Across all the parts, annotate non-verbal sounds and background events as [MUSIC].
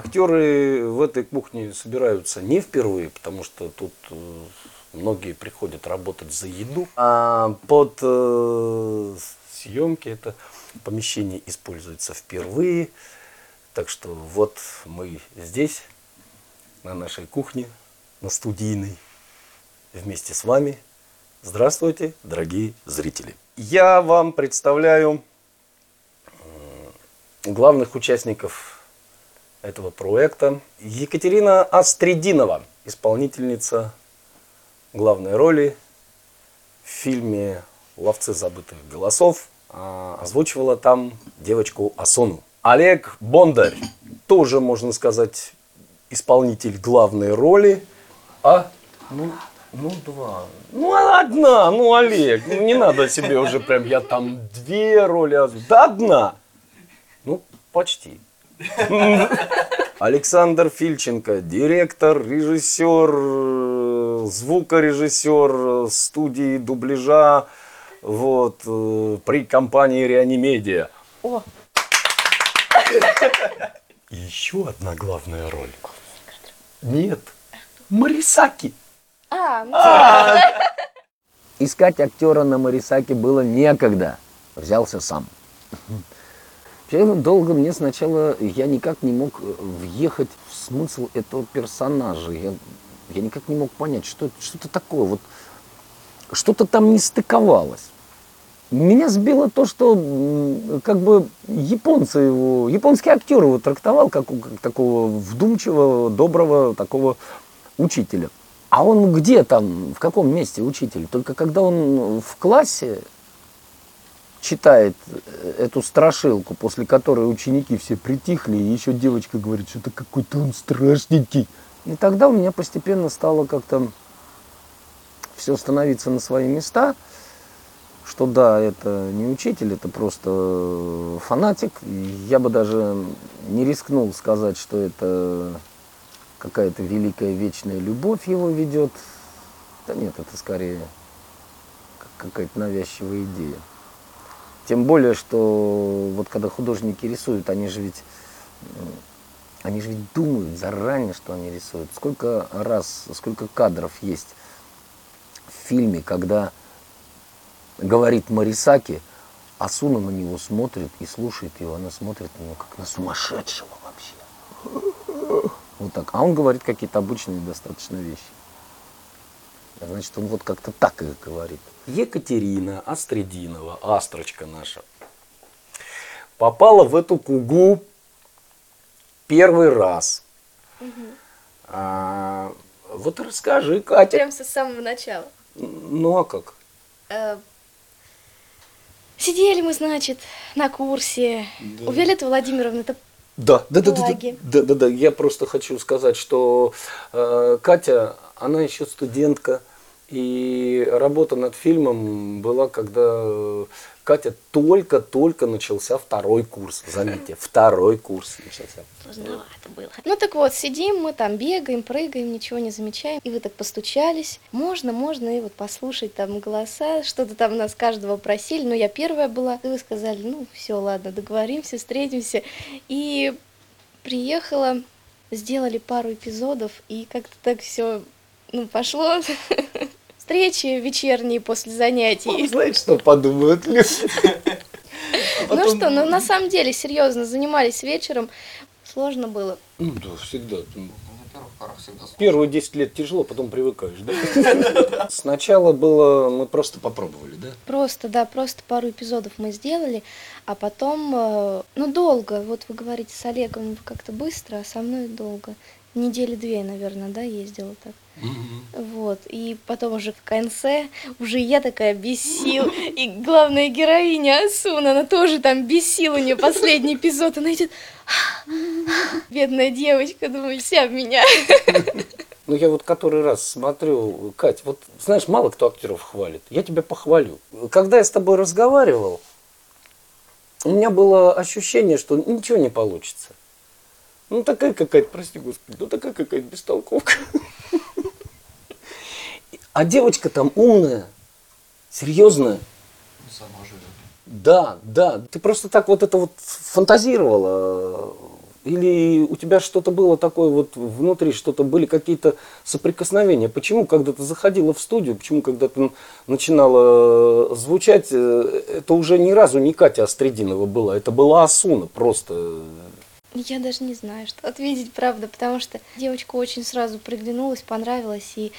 Актеры в этой кухне собираются не впервые, потому что тут э, многие приходят работать за еду, а под э, съемки это помещение используется впервые. Так что вот мы здесь, на нашей кухне, на студийной, вместе с вами. Здравствуйте, дорогие зрители. Я вам представляю главных участников этого проекта. Екатерина Астридинова, исполнительница главной роли в фильме «Ловцы забытых голосов», а, озвучивала там девочку Асону. Олег Бондарь, тоже, можно сказать, исполнитель главной роли. А, ну, ну, два. Ну, одна, ну, Олег, ну, не надо себе уже прям, я там две роли, да одна. Ну, почти. [LAUGHS] Александр Фильченко, директор, режиссер, звукорежиссер студии дубляжа вот, э, при компании Реанимедиа. О, И еще одна главная роль. Нет, Марисаки. а, ну, Искать актера на Марисаке было некогда. Взялся сам. Вообще, долго мне сначала, я никак не мог э, въехать в смысл этого персонажа. Я, я никак не мог понять, что что-то такое. Вот что-то там не стыковалось. Меня сбило то, что как бы японцы его, японский актер его трактовал как, как такого вдумчивого, доброго такого учителя. А он где там, в каком месте учитель? Только когда он в классе читает э, эту страшилку, после которой ученики все притихли, и еще девочка говорит, что-то какой-то он страшненький. И тогда у меня постепенно стало как-то все становиться на свои места, что да, это не учитель, это просто фанатик. И Я бы даже не рискнул сказать, что это какая-то великая вечная любовь его ведет. Да нет, это скорее как какая-то навязчивая идея. Тем более, что вот когда художники рисуют, они же ведь они же ведь думают заранее, что они рисуют. Сколько раз, сколько кадров есть в фильме, когда говорит Марисаки, а Суна на него смотрит и слушает его, она смотрит на него как на сумасшедшего вообще. Вот так. А он говорит какие-то обычные достаточно вещи. Значит, он вот как-то так их говорит. Екатерина Астридинова, астрочка наша, попала в эту кугу первый раз. А, вот расскажи, Катя. прям со самого начала. Ну а как? Э, Сидели мы, значит, на курсе. У Виолетты Владимировны это Да, да, да, да, да, да, да, да. Я просто хочу сказать, что э, Катя, она еще студентка, и работа над фильмом была, когда э, Катя только-только начался второй курс. Заметьте, [LAUGHS] второй курс начался. поздновато было. Ну так вот, сидим мы там, бегаем, прыгаем, ничего не замечаем. И вы так постучались. Можно, можно, и вот послушать там голоса, что-то там нас каждого просили. Но я первая была. И вы сказали, ну все, ладно, договоримся, встретимся. И приехала, сделали пару эпизодов, и как-то так все ну, пошло. [LAUGHS] Встречи вечерние после занятий. Знаете, что подумают люди? Ну что, ну на самом деле, серьезно, занимались вечером. Сложно было. Ну да, всегда. Первые 10 лет тяжело, потом привыкаешь, [LAUGHS] да? Сначала было, мы просто попробовали, да? Просто, да, просто пару эпизодов мы сделали, а потом, э, ну, долго. Вот вы говорите с Олегом как-то быстро, а со мной долго. Недели две, наверное, да, ездила так. Вот. И потом уже в конце, уже я такая без сил. И главная героиня Асуна, она тоже там без сил, у нее последний эпизод. Она идет, бедная девочка, думаю, вся в меня. Ну, я вот который раз смотрю, Кать, вот знаешь, мало кто актеров хвалит. Я тебя похвалю. Когда я с тобой разговаривал, у меня было ощущение, что ничего не получится. Ну, такая какая-то, прости господи, ну такая какая-то бестолковка. А девочка там умная, серьезная. Сама живет. Да, да. Ты просто так вот это вот фантазировала. Или у тебя что-то было такое вот внутри, что-то были какие-то соприкосновения? Почему, когда ты заходила в студию, почему, когда ты начинала звучать, э, это уже ни разу не Катя Остридинова была, это была Асуна просто. Я даже не знаю, что ответить, правда, потому что девочка очень сразу приглянулась, понравилась, и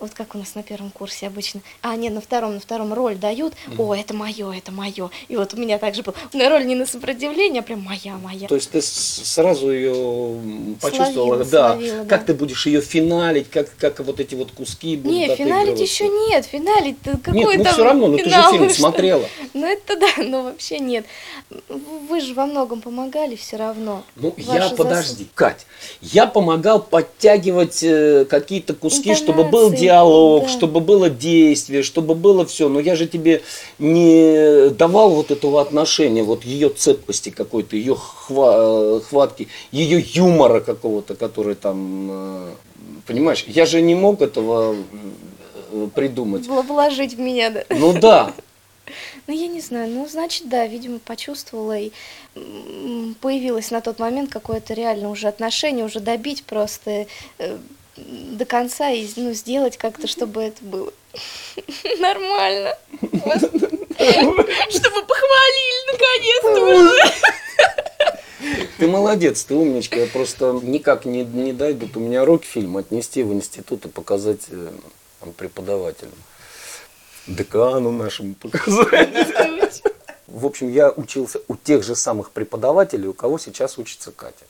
вот как у нас на первом курсе обычно. А, нет, на втором, на втором роль дают. О, это мое, это мое. И вот у меня также был. На роль не на сопротивление, а прям моя, моя. То есть ты сразу ее почувствовала, Словила, да. словила, как да. ты будешь ее финалить, как, как вот эти вот куски будут Не, финалить еще нет, финалить какой Нет, ну там все равно, ну ты же фильм что? смотрела. Ну это да, [LAUGHS] но вообще нет. Вы же во многом помогали все равно. Ну, я, подожди, Кать, я помогал подтягивать э, какие-то куски, чтобы был диалог, да. чтобы было действие, чтобы было все. Но я же тебе не давал вот этого отношения, вот ее цепкости какой-то, ее хва- э, хватки, ее юмора какого-то, который там, э, понимаешь, я же не мог этого э, придумать. Вложить в меня, да. Ну да, [LAUGHS] Ну, я не знаю, ну, значит, да, видимо, почувствовала и появилось на тот момент какое-то реально уже отношение, уже добить просто до конца и ну, сделать как-то, чтобы это было [LAUGHS] нормально. Чтобы похвалили наконец-то уже. Ты молодец, ты умничка. Я просто никак не, не дойдут у меня руки фильм отнести в институт и показать э, там, преподавателям. Декану нашему показать. В общем, я учился у тех же самых преподавателей, у кого сейчас учится Катя.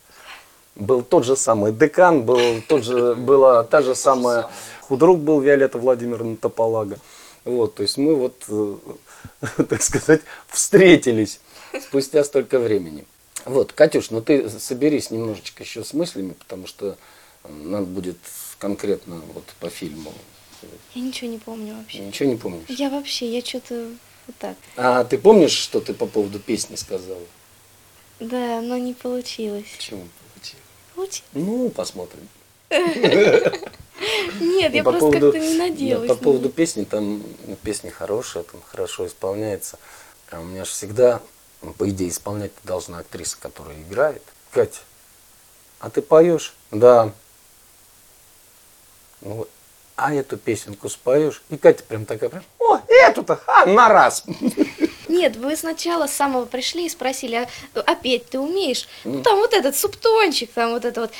Был тот же самый декан, был тот же, была та же самая худрук был Виолетта Владимировна Тополага. Вот, то есть мы вот, э, [LAUGHS] так сказать, встретились спустя столько времени. Вот, Катюш, ну ты соберись немножечко еще с мыслями, потому что э, надо будет конкретно вот по фильму. Я ничего не помню вообще. Ничего не помнишь? Я вообще, я что-то вот так. А ты помнишь, что ты по поводу песни сказала? Да, но не получилось. Почему получилось? Ну, посмотрим. Нет, Ну, я по просто поводу- как-то не да, надеялась. по на поводу песни, там ну, песня хорошая, там хорошо исполняется. А у меня же всегда, ну, по идее, исполнять должна актриса, которая играет. Катя, а ты поешь? Да. Ну, а эту песенку споешь? И Катя прям такая, прям, о, эту-то, а, на раз. Нет, вы сначала с самого пришли и спросили, а, а петь ты умеешь? Ну, там вот этот субтончик, там вот это вот.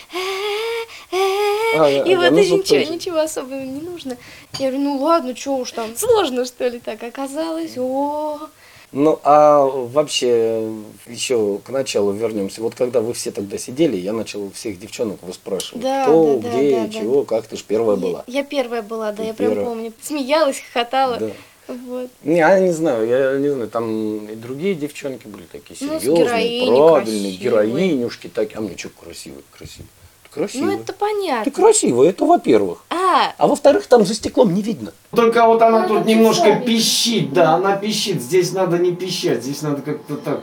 А, И вот ничего, ничего особого не нужно. Я говорю, ну ладно, что уж там, сложно что ли так оказалось? О, Ну, а вообще, еще к началу вернемся. Вот когда вы все тогда сидели, я начал всех девчонок выспрашивать, Да, кто, да, да, где, да, да. чего, как ты ж первая была. Я, я первая была, да, Ты я прям первая. помню. Смеялась, хохотала. Да. Вот. Не, я не знаю, я не знаю, там и другие девчонки были такие Ну, серьезные, героиней правильные, красивые. героинюшки такие. А мне что красивый, красивый. Ты красивый. Ну, это понятно. Ты красивый, это во-первых. А, А во-вторых, там за стеклом не видно. Только вот она Надо тут немножко пищит, да, она пищит. Здесь надо не пищать, здесь надо как-то так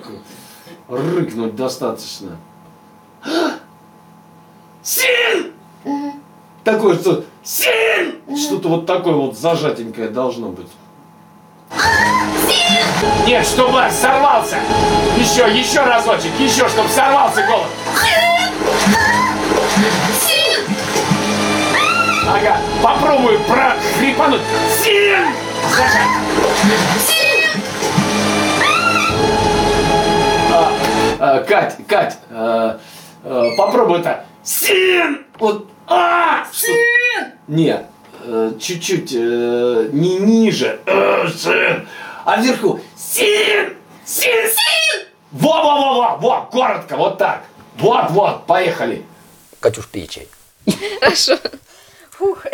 рыкнуть достаточно. [GASPS] Син! Такое, что Син! Что-то вот такое вот зажатенькое должно быть. Нет, чтобы сорвался! Еще, еще разочек, еще, чтобы сорвался голос. Ага, попробую прохрипануть. Син! А, а, Кать, Кать, а, а, попробуй это. Син! Вот, а! Син! Нет, чуть-чуть э, не ниже. Э! А вверху. Син! Син! Син! Во-во-во-во! Во, коротко, вот так. Вот-вот, поехали. Катюш, пей чай. хорошо. Фух.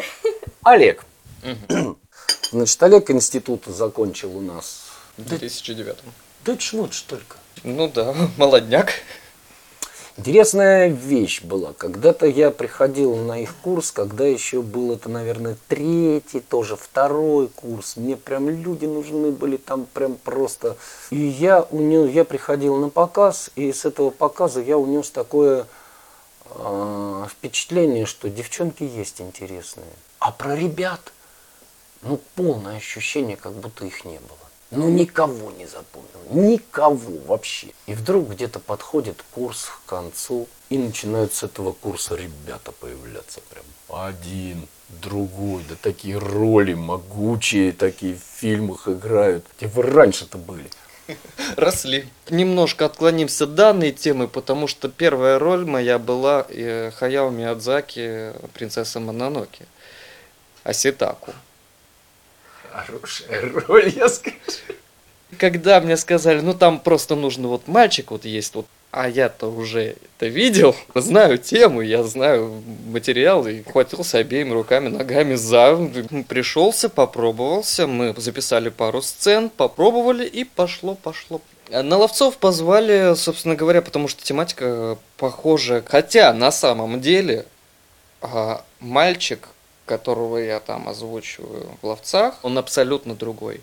Олег. [CLEARS THROAT] Значит, Олег институт закончил у нас. В 2009. Да чего ж только. Ну да, молодняк. Интересная вещь была. Когда-то я приходил на их курс, когда еще был это, наверное, третий, тоже второй курс. Мне прям люди нужны были там прям просто. И я унес, я приходил на показ, и с этого показа я унес такое э, впечатление, что девчонки есть интересные. А про ребят, ну, полное ощущение, как будто их не было. Ну, никого не запомнил. Никого вообще. И вдруг где-то подходит курс к концу, и начинают с этого курса ребята появляться прям. Один, другой, да такие роли могучие, такие в фильмах играют. Где вы раньше-то были? [LAUGHS] Росли. Немножко отклонимся от данной темы, потому что первая роль моя была э, Хаяо Миядзаки, принцесса Мононоки. Аситаку. Хорошая роль, я скажу. Когда мне сказали, ну там просто нужно вот мальчик вот есть, вот, а я-то уже это видел, знаю тему, я знаю материал, и хватился обеими руками, ногами за, пришелся, попробовался, мы записали пару сцен, попробовали и пошло, пошло. На ловцов позвали, собственно говоря, потому что тематика похожа, хотя на самом деле а, мальчик, которого я там озвучиваю в ловцах, он абсолютно другой.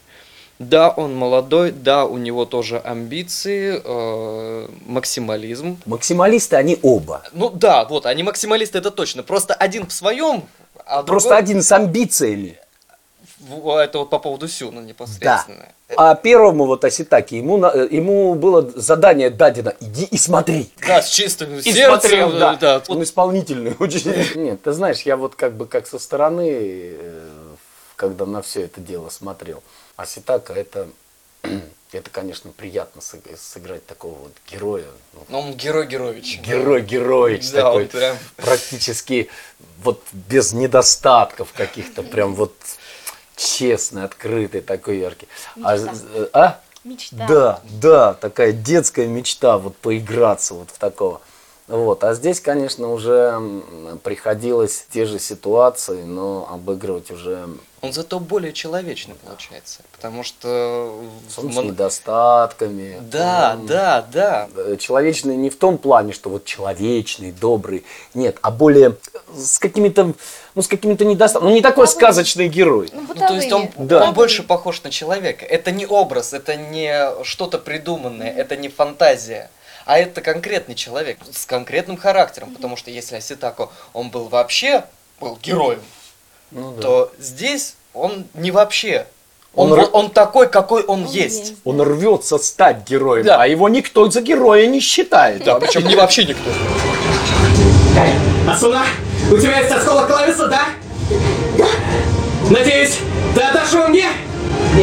Да, он молодой, да, у него тоже амбиции, э, максимализм. Максималисты они оба. Ну да, вот, они максималисты, это точно. Просто один в своем, а Просто другой- один с амбициями. В- Это вот по поводу Сюна непосредственно. А первому вот Аситаки, ему, э, ему было задание дадено, иди и смотри. Да, с чистым И сердцем. смотрел, да. да. Он исполнительный очень. [LAUGHS] Нет, ты знаешь, я вот как бы как со стороны, э, когда на все это дело смотрел. А Ситака это, [CLEARS THROAT] это, конечно, приятно сыг- сыграть такого вот героя. ну, Ну, он герой Герович. Герой Героич Да, такой, прям- практически вот без недостатков каких-то, прям вот честный, открытый, такой яркий. А, Мечта. э, а? Мечта. Да, да, такая детская мечта, вот поиграться вот в такого. Вот, а здесь, конечно, уже приходилось те же ситуации, но обыгрывать уже Он зато более человечный получается. Потому что... в с недостатками. Да, М, да, да. э, человечный не в том плане, что вот человечный, добрый, нет, а более с какими-то, ну, с какими-то недостатками. Ну, не такой сказочный герой. Ну, Ну, то есть он. Да. он больше похож на человека. Это не образ, это не что-то придуманное, это не фантазия. А это конкретный человек с конкретным характером. Потому что если Аситако, он был вообще был героем, Ну, да. то здесь он не вообще. Он, Он р- он такой, какой он, Он есть. есть. Он рвется стать героем, Да. а его никто за героя не считает. Да, причем не вообще никто. Асуна, у тебя есть осколок клависа, да? Надеюсь, ты отдашь его мне?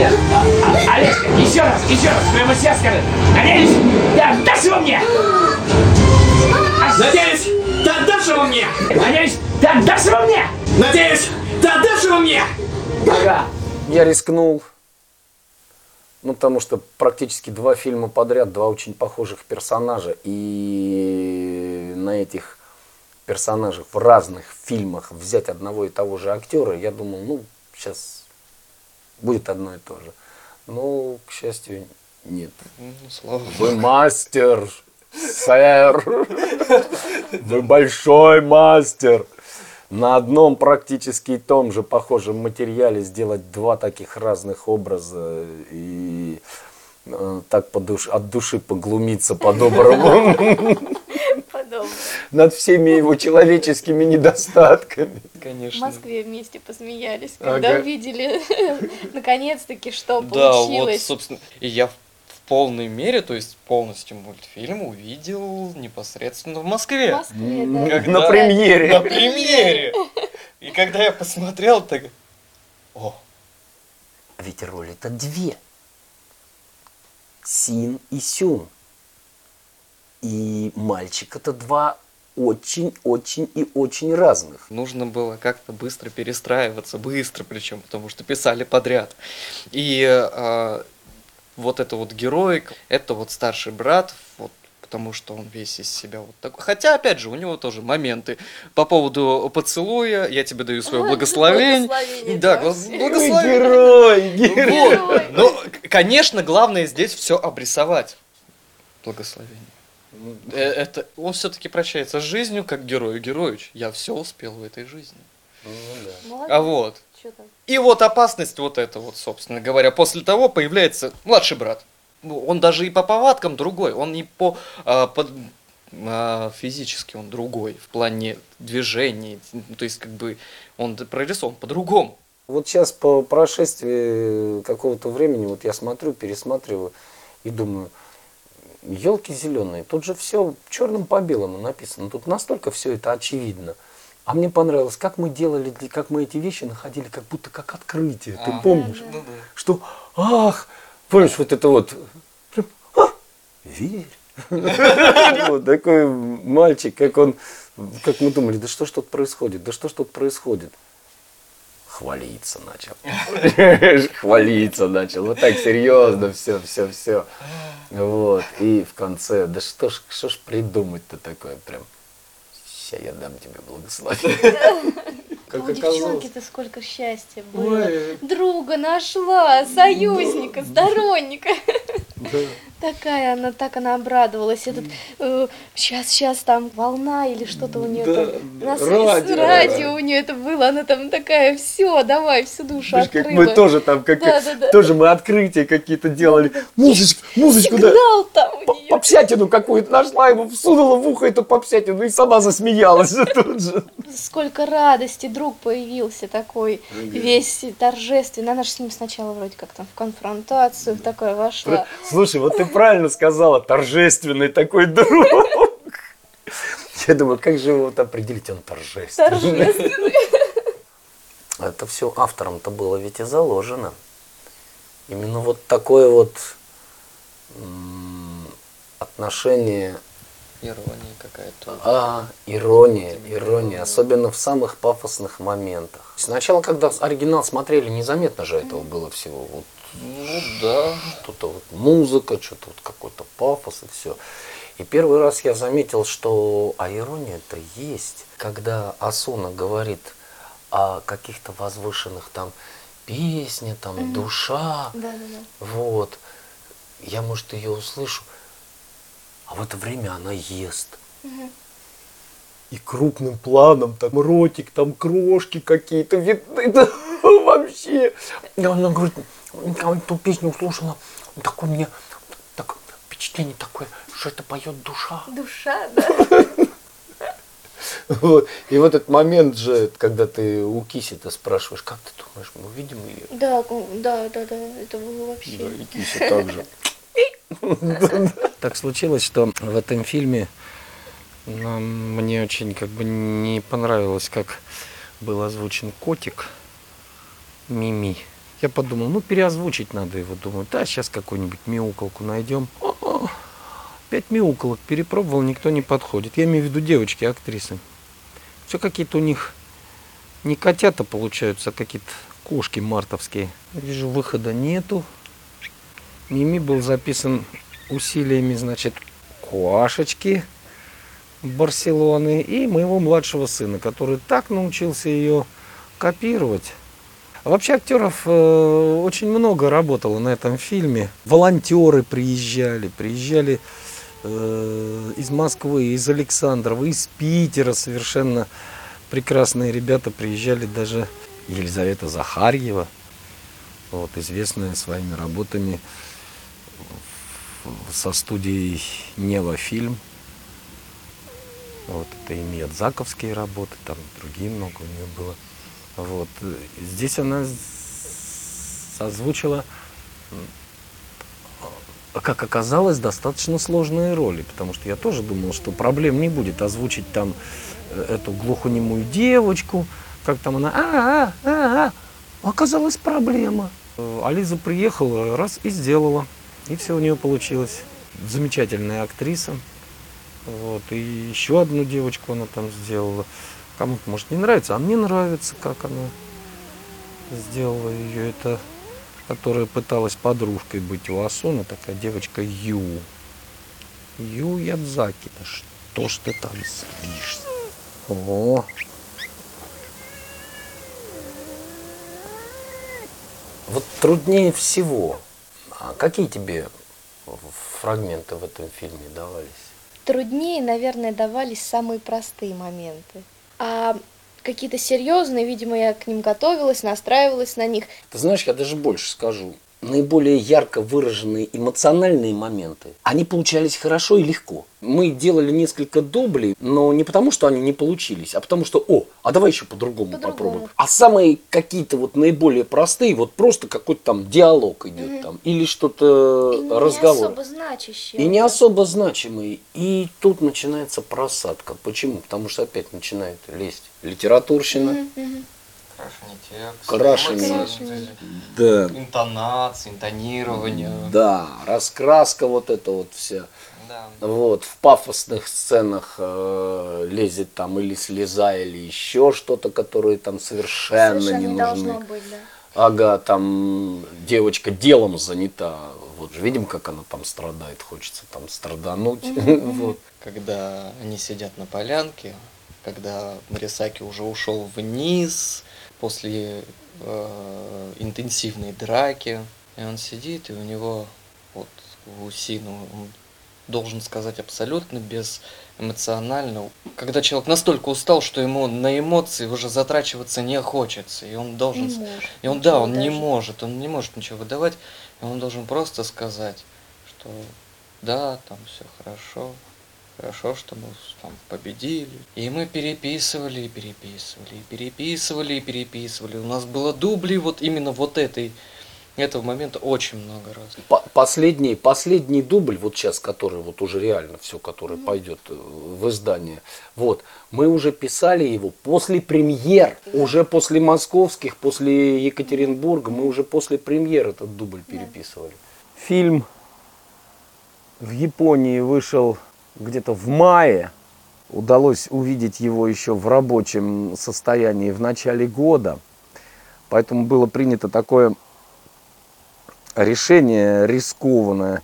Нет. А- Олежка, еще раз, еще раз, прямо сейчас скажи. Надеюсь, ты отдашь его мне? Надеюсь, ты отдашь его мне? Надеюсь, ты отдашь его мне? Надеюсь, ты отдашь его мне? Ага. Я рискнул. Ну, потому что практически два фильма подряд, два очень похожих персонажа. И на этих персонажах в разных фильмах взять одного и того же актера, я думал, ну, сейчас будет одно и то же. Но, к счастью, нет. Ну, слава. Вы мастер, сэр. Вы большой мастер. На одном практически том же похожем материале сделать два таких разных образа и э, так по душ- от души поглумиться по-доброму. [LAUGHS] над всеми его человеческими недостатками. В Конечно. Москве вместе посмеялись, Ага. когда увидели [LAUGHS] наконец-таки, что Да, вот, получилось. собственно, и я в в полной мере, то есть полностью мультфильм увидел непосредственно в В Москве. Москве, да. Когда- На премьере. На премьере! И когда я посмотрел, так... О, А Ведь роли-то две. Син и Сюн. И мальчик это два очень-очень и очень разных. нужно было как-то быстро перестраиваться, быстро причем, потому что писали подряд. И а, вот это вот герой, это вот старший брат, вот потому что он весь из себя вот такой. Хотя, опять же, у него тоже моменты по поводу поцелуя, я тебе даю свое благословение. Благословение, Да, да, благословение. Герой, герой. Вот. Ну, к- конечно, главное здесь все обрисовать. Благословение. Э, Это он все-таки прощается с жизнью, как герою Героич. Я все успел в этой жизни. Молодец. А вот. И вот опасность вот это вот, собственно говоря, после того появляется младший брат. Ну, Он даже и по повадкам другой, он и по, а, под- а, физически он другой в плане движений, Ну, то есть как бы он прорисован по-другому. Вот сейчас по прошествии какого-то времени, вот я смотрю, пересматриваю и думаю, елки зеленые, тут же все черным по белому написано, тут настолько все это очевидно. А мне понравилось, как мы делали, как мы эти вещи находили, как будто как открытие. Ты помнишь? Ну да. Что, ах, помнишь, вот это вот, прям, «А, верь. [LAUGHS] Вот такой мальчик, как он, как мы думали, да что ж тут происходит, да что ж тут происходит. Хвалиться начал. [LAUGHS] Хвалиться начал. Вот так серьезно, все, все, все. Вот. И в конце, да что ж, что ж придумать-то такое прям. Сейчас я дам тебе благословение. Как У оказалось. девчонки-то сколько счастья было. Друга нашла, союзника, сторонника. Такая она, так она обрадовалась. Этот, сейчас, сейчас там волна или что-то у нее Да, там. да, На с- радио. радио у нее это было. Она там такая, все, давай, всю душу как открыла. мы тоже там, как, Да, да, да. тоже мы открытия какие-то делали. Музычку, музычку, да. Там у нее. Попсятину какую-то нашла, ему всунула в ухо эту попсятину и сама засмеялась тут же. Сколько радости, друг появился такой, весь торжественный. Она же с ним сначала вроде как там в конфронтацию такое вошла. Слушай, вот ты правильно сказала, торжественный такой друг. Я думаю, как же его вот определить, он торжественный. Торжественный. Это все автором-то было ведь и заложено. Именно вот такое вот отношение Ирония какая-то. А, ирония, ирония, особенно в самых пафосных моментах. Сначала, когда оригинал смотрели, незаметно же этого было всего. Вот Ну да. что-то вот музыка, что-то вот какой-то пафос и все. И первый раз я заметил, что а ирония-то есть, когда Асуна говорит о каких-то возвышенных там песня, там душа, Да, да, да. вот. Я, может, ее услышу, а в это время она ест. И крупным планом, там ротик, там крошки какие-то видны, [LAUGHS] да, вообще. И она говорит, я эту песню услышала, такое мне так, впечатление такое, что это поет душа. Душа, да. [LAUGHS] Вот. И в этот момент же, когда ты у Киси-то спрашиваешь, как ты думаешь, мы увидим ее? Да, да, да, да, это было вообще. и Кися также. [LAUGHS] Так случилось, что в этом фильме нам- мне очень как бы не понравилось, как был озвучен котик Мими. Я подумал, ну переозвучить надо его. Думаю, да, сейчас какую-нибудь мяукалку найдем. Пять мяукалок перепробовал, никто не подходит. Я имею в виду девочки, актрисы. Все какие-то у них не котята получаются, а какие-то кошки мартовские. Вижу, выхода нету. Мими был записан усилиями, значит, Куашечки Барселоны и моего младшего сына, который так научился ее копировать. Вообще актеров э, очень много работало на этом фильме. Волонтеры приезжали, приезжали э, из Москвы, из Александрова, из Питера совершенно прекрасные ребята приезжали даже Елизавета Захарьева, вот, известная своими работами со студией Нева фильм. Вот, это и Миядзаковские работы, там другие много у нее было. Вот. Здесь она озвучила, как оказалось, достаточно сложные роли, потому что я тоже думал, что проблем не будет озвучить там э, эту глухонемую девочку, как там она, а, а, а, а. Оказалась проблема. Э, Ализа приехала, раз и сделала. И все у нее получилось. Замечательная актриса. Вот. И еще одну девочку она там сделала. Кому-то может не нравится, а мне нравится, как она сделала ее. Это которая пыталась подружкой быть у Асуна, такая девочка Ю. Ю Ядзаки. Да что ж ты там садишься? О, Вот труднее всего. А какие тебе фрагменты в этом фильме давались? Труднее, наверное, давались самые простые моменты. А какие-то серьезные, видимо, я к ним готовилась, настраивалась на них. Ты знаешь, я даже больше скажу. Наиболее ярко выраженные эмоциональные моменты, они получались хорошо и легко. Мы делали несколько дублей, но не потому, что они не получились, а потому что, о, а давай еще по-другому По-другому. попробуем. А самые какие-то вот наиболее простые, вот просто какой-то там диалог идет там, или что-то И не разговор. особо значащее. И не особо значимый. И тут начинается просадка. Почему? Потому что опять начинает лезть литературщина. Крашение текста. Крашение. эмоции, Да. Интонация, интонирование. Да, раскраска вот эта вот вся. Да. Вот, в пафосных сценах э, лезет там или слеза, или еще что-то, которые там совершенно, Совершенно не не нужны. должно быть, да. Ага, там девочка делом занята. Вот же видим, как она там страдает, хочется там страдануть. [LAUGHS] Вот. Когда они сидят на полянке, когда Марисаки уже ушел вниз после э, интенсивной драки, и он сидит, и у него вот у Усину он должен сказать абсолютно без эмоционально. Когда человек настолько устал, что ему на эмоции уже затрачиваться не хочется, и он должен... Не может и он, да, он не даже. может, он не может ничего выдавать, и он должен просто сказать, что да, там все хорошо, хорошо, что мы там победили. И мы переписывали, и переписывали, и переписывали, и переписывали. У нас было дубли вот именно вот этой, этого момента очень много раз. По- Последний, последний дубль, вот сейчас, который вот уже реально все, который пойдет э, в издание, вот, мы уже писали его после премьер, уже после московских, после Екатеринбурга, мы уже после премьер этот дубль переписывали. Фильм в Японии вышел где-то в мае. Удалось увидеть его еще в рабочем состоянии в начале года. Поэтому было принято такое решение рискованное.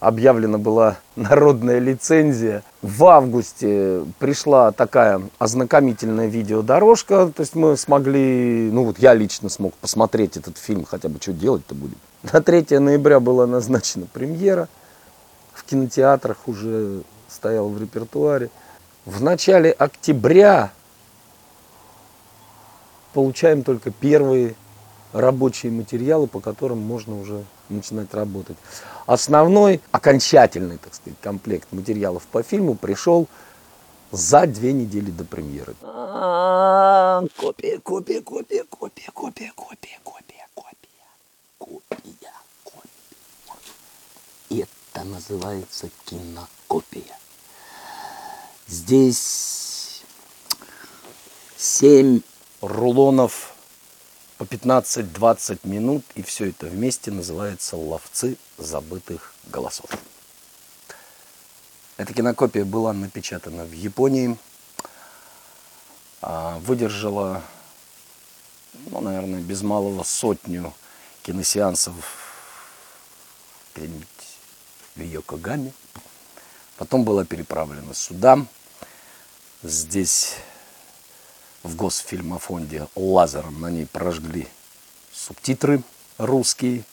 Объявлена была [LAUGHS] народная лицензия. В августе пришла такая ознакомительная видеодорожка. То есть мы смогли, ну вот я лично смог посмотреть этот фильм, хотя бы что делать-то будет. На 3 ноября была назначена премьера. В кинотеатрах уже стоял в репертуаре. В начале октября получаем только первые рабочие материалы, по которым можно уже начинать работать. Основной, окончательный, так сказать, комплект материалов по фильму пришел за две недели до премьеры. Копия, копия, копия, копия, копия, копия, копия, копия, копия, копия. Это называется кинокопия. Здесь семь рулонов по 15-20 минут, и все это вместе называется «Ловцы забытых голосов». Эта кинокопия была напечатана в Японии, а, выдержала, ну, наверное, без малого сотню киносеансов где-нибудь в Йокогаме. Потом была переправлена сюда. Здесь в Госфильмофонде лазером на ней прожгли субтитры русские.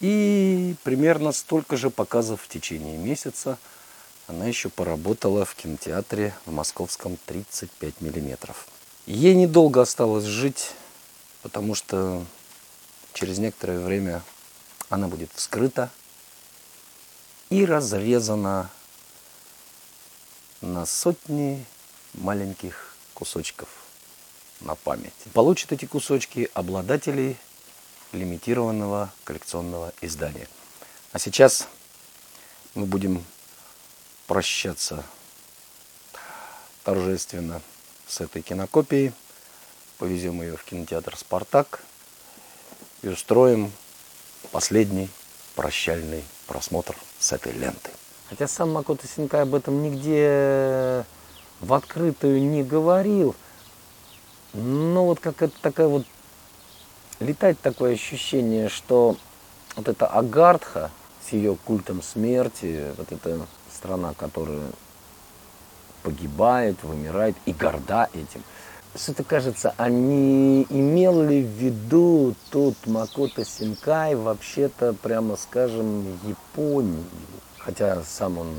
И примерно столько же показов в течение месяца она еще поработала в кинотеатре в московском 35 миллиметров. Ей недолго осталось жить, потому что через некоторое время она будет вскрыта и разрезана на сотни маленьких кусочков на память. Получат эти кусочки обладатели лимитированного коллекционного издания. А сейчас мы будем прощаться торжественно с этой кинокопией. Повезем ее в кинотеатр «Спартак» и устроим последний прощальный просмотр с этой лентой. Хотя сам Макото Синкай об этом нигде в открытую не говорил. Но вот какая-то такая вот летает такое ощущение, что вот эта Агартха с ее культом смерти, вот эта страна, которая погибает, вымирает и горда этим. Что-то кажется, а не имел ли в виду тут Макото Синкай вообще-то, прямо скажем, Японию? Хотя сам он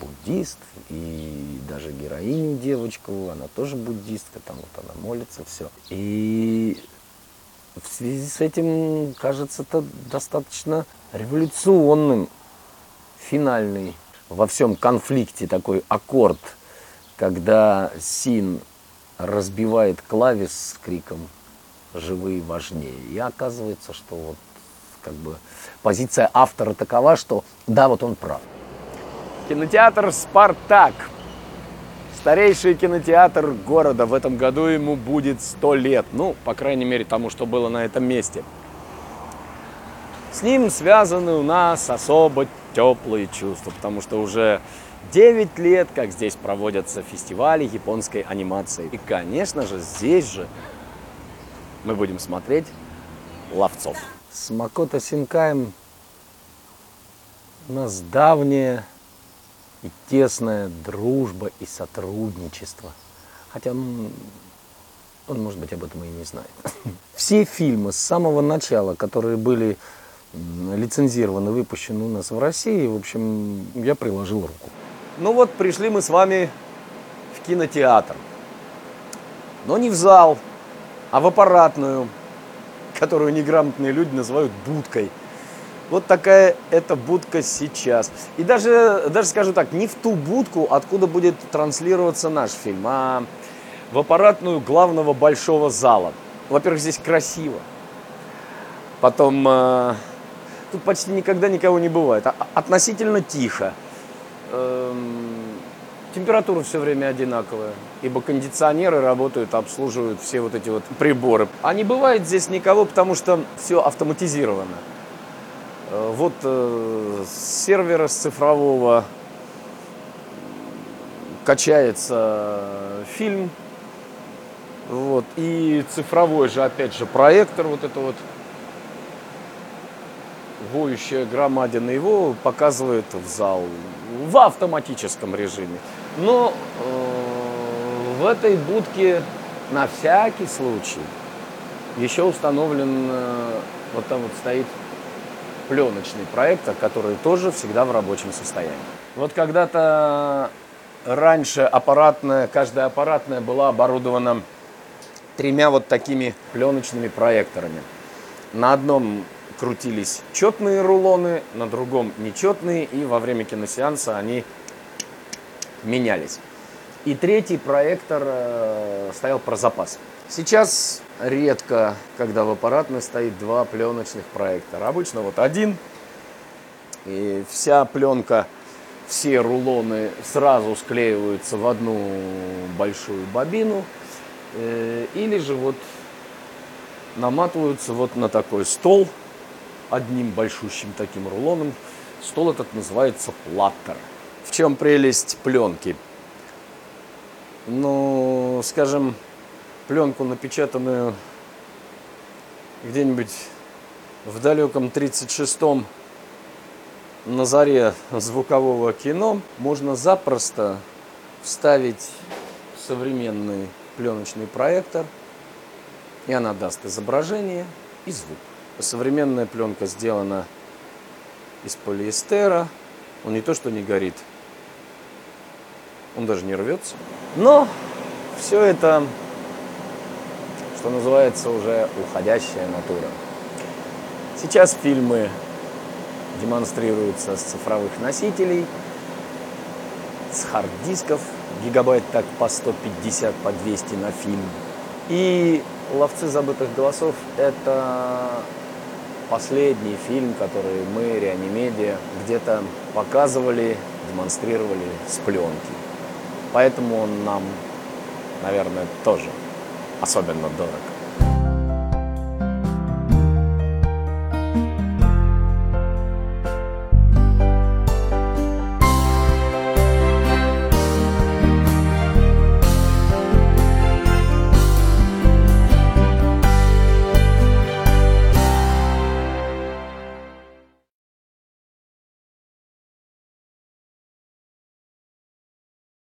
буддист, и даже героиню девочку, она тоже буддистка, там вот она молится, все. И В связи с этим кажется это достаточно революционным, финальный во всем конфликте такой аккорд, когда Син разбивает клавиш с криком «Живые важнее». И оказывается, что вот как бы позиция автора такова, что да, вот он прав. Кинотеатр «Спартак». Старейший кинотеатр города. В этом году ему будет 100 лет. Ну, по крайней мере, тому, что было на этом месте. С ним связаны у нас особо теплые чувства, потому что уже 9 лет, как здесь проводятся фестивали японской анимации. И, конечно же, здесь же мы будем смотреть ловцов. С Макото Синкаем у нас давняя и тесная дружба и сотрудничество. Хотя он, он, может быть, об этом и не знает. [LAUGHS] Все фильмы с самого начала, которые были лицензированы, выпущены у нас в России, в общем, я приложил руку. Ну вот, пришли мы с вами в кинотеатр. Но не в зал, а в аппаратную, которую неграмотные люди называют будкой. Вот такая эта будка сейчас. И даже, даже скажу так, не в ту будку, откуда будет транслироваться наш фильм, а в аппаратную главного большого зала. Во-первых, здесь красиво. Потом, э, тут почти никогда никого не бывает. А, относительно тихо. Эм, температура все время одинаковая, ибо кондиционеры работают, обслуживают все вот эти вот приборы. А не бывает здесь никого, потому что все автоматизировано. Э, вот э, с сервера с цифрового качается фильм, вот, и цифровой же, опять же, проектор, вот это вот воющая громадина его показывает в зал в автоматическом режиме. Но э, в этой будке на всякий случай еще установлен, э, вот там вот стоит пленочный проектор, который тоже всегда в рабочем состоянии. Вот когда-то раньше аппаратная, каждая аппаратная была оборудована тремя вот такими пленочными проекторами. На одном крутились четные рулоны, на другом нечетные, и во время киносеанса они менялись. И третий проектор э, стоял про запас. Сейчас редко, когда в аппаратной стоит два пленочных проектора. Обычно вот один, и вся пленка, все рулоны сразу склеиваются в одну большую бобину, э, или же вот наматываются вот на такой стол, одним большущим таким рулоном. Стол этот называется платтер. В чем прелесть пленки? Ну, скажем, пленку, напечатанную где-нибудь в далеком 36-м на заре звукового кино, можно запросто вставить современный пленочный проектор, и она даст изображение и звук. Современная пленка сделана из полиэстера. Он не то что не горит, он даже не рвется. Но все это, что называется, уже уходящая натура. Сейчас фильмы демонстрируются с цифровых носителей, с хард-дисков, гигабайт так по 150, по 200 на фильм. И «Ловцы забытых голосов» — это последний фильм, который мы, Реанимедиа, где-то показывали, демонстрировали с пленки. Поэтому он нам, наверное, тоже особенно дорог.